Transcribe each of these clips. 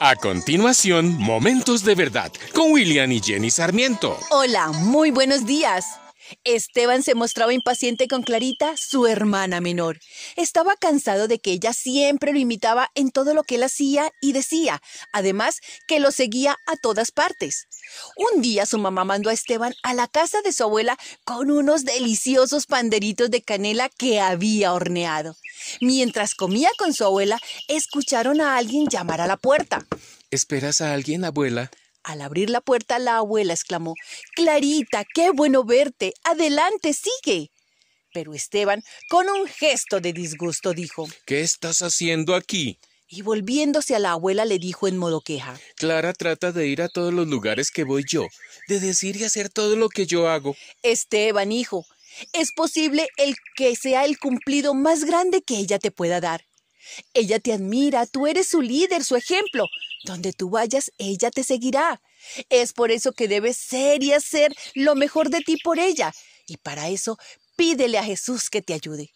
A continuación, Momentos de Verdad con William y Jenny Sarmiento. Hola, muy buenos días. Esteban se mostraba impaciente con Clarita, su hermana menor. Estaba cansado de que ella siempre lo imitaba en todo lo que él hacía y decía, además que lo seguía a todas partes. Un día su mamá mandó a Esteban a la casa de su abuela con unos deliciosos panderitos de canela que había horneado. Mientras comía con su abuela, escucharon a alguien llamar a la puerta. ¿Esperas a alguien, abuela? Al abrir la puerta, la abuela exclamó, Clarita, qué bueno verte. Adelante, sigue. Pero Esteban, con un gesto de disgusto, dijo, ¿Qué estás haciendo aquí? Y volviéndose a la abuela le dijo en modo queja, Clara trata de ir a todos los lugares que voy yo, de decir y hacer todo lo que yo hago. Esteban, hijo, es posible el que sea el cumplido más grande que ella te pueda dar. Ella te admira, tú eres su líder, su ejemplo. Donde tú vayas, ella te seguirá. Es por eso que debes ser y hacer lo mejor de ti por ella. Y para eso, pídele a Jesús que te ayude.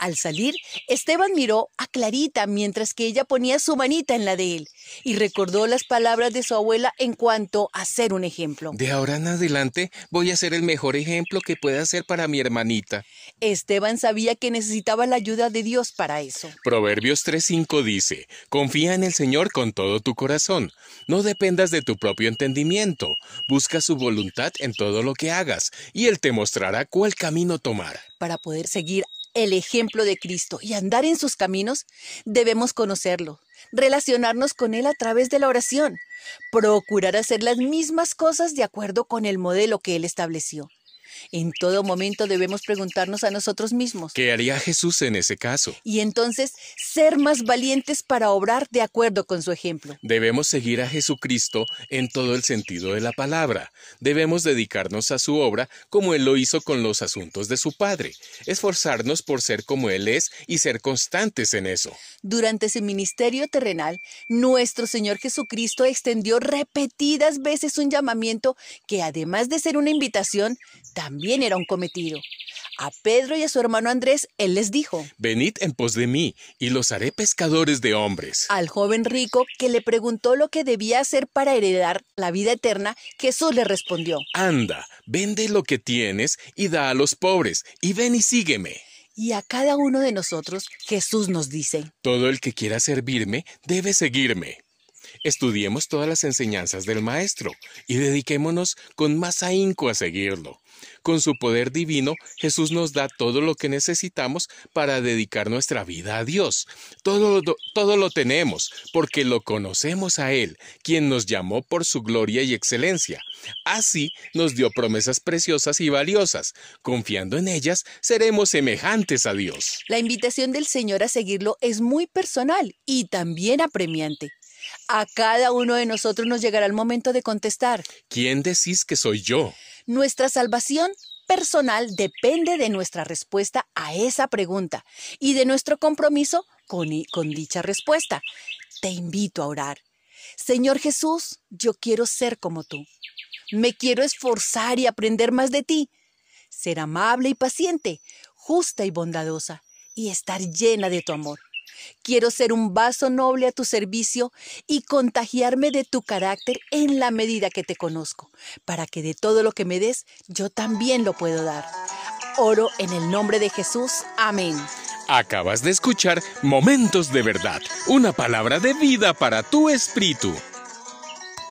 Al salir, Esteban miró a Clarita mientras que ella ponía su manita en la de él y recordó las palabras de su abuela en cuanto a ser un ejemplo. De ahora en adelante voy a ser el mejor ejemplo que pueda ser para mi hermanita. Esteban sabía que necesitaba la ayuda de Dios para eso. Proverbios 3:5 dice, Confía en el Señor con todo tu corazón. No dependas de tu propio entendimiento. Busca su voluntad en todo lo que hagas, y Él te mostrará cuál camino tomar. Para poder seguir el ejemplo de Cristo y andar en sus caminos, debemos conocerlo, relacionarnos con Él a través de la oración, procurar hacer las mismas cosas de acuerdo con el modelo que Él estableció. En todo momento debemos preguntarnos a nosotros mismos. ¿Qué haría Jesús en ese caso? Y entonces ser más valientes para obrar de acuerdo con su ejemplo. Debemos seguir a Jesucristo en todo el sentido de la palabra. Debemos dedicarnos a su obra como Él lo hizo con los asuntos de su Padre. Esforzarnos por ser como Él es y ser constantes en eso. Durante ese ministerio terrenal, nuestro Señor Jesucristo extendió repetidas veces un llamamiento que además de ser una invitación, también era un cometido. A Pedro y a su hermano Andrés, él les dijo, Venid en pos de mí, y los haré pescadores de hombres. Al joven rico que le preguntó lo que debía hacer para heredar la vida eterna, Jesús le respondió, Anda, vende lo que tienes y da a los pobres, y ven y sígueme. Y a cada uno de nosotros Jesús nos dice, Todo el que quiera servirme debe seguirme. Estudiemos todas las enseñanzas del Maestro y dediquémonos con más ahínco a seguirlo. Con su poder divino, Jesús nos da todo lo que necesitamos para dedicar nuestra vida a Dios. Todo, todo lo tenemos porque lo conocemos a Él, quien nos llamó por su gloria y excelencia. Así nos dio promesas preciosas y valiosas. Confiando en ellas, seremos semejantes a Dios. La invitación del Señor a seguirlo es muy personal y también apremiante. A cada uno de nosotros nos llegará el momento de contestar. ¿Quién decís que soy yo? Nuestra salvación personal depende de nuestra respuesta a esa pregunta y de nuestro compromiso con, con, dicha respuesta. Te invito a orar. Señor Jesús, yo quiero ser como tú. Me quiero esforzar y aprender más de ti. Ser amable y paciente, justa y bondadosa, y estar llena de tu amor. Quiero ser un vaso noble a tu servicio y contagiarme de tu carácter en la medida que te conozco, para que de todo lo que me des, yo también lo puedo dar. Oro en el nombre de Jesús. Amén. Acabas de escuchar Momentos de Verdad, una palabra de vida para tu espíritu.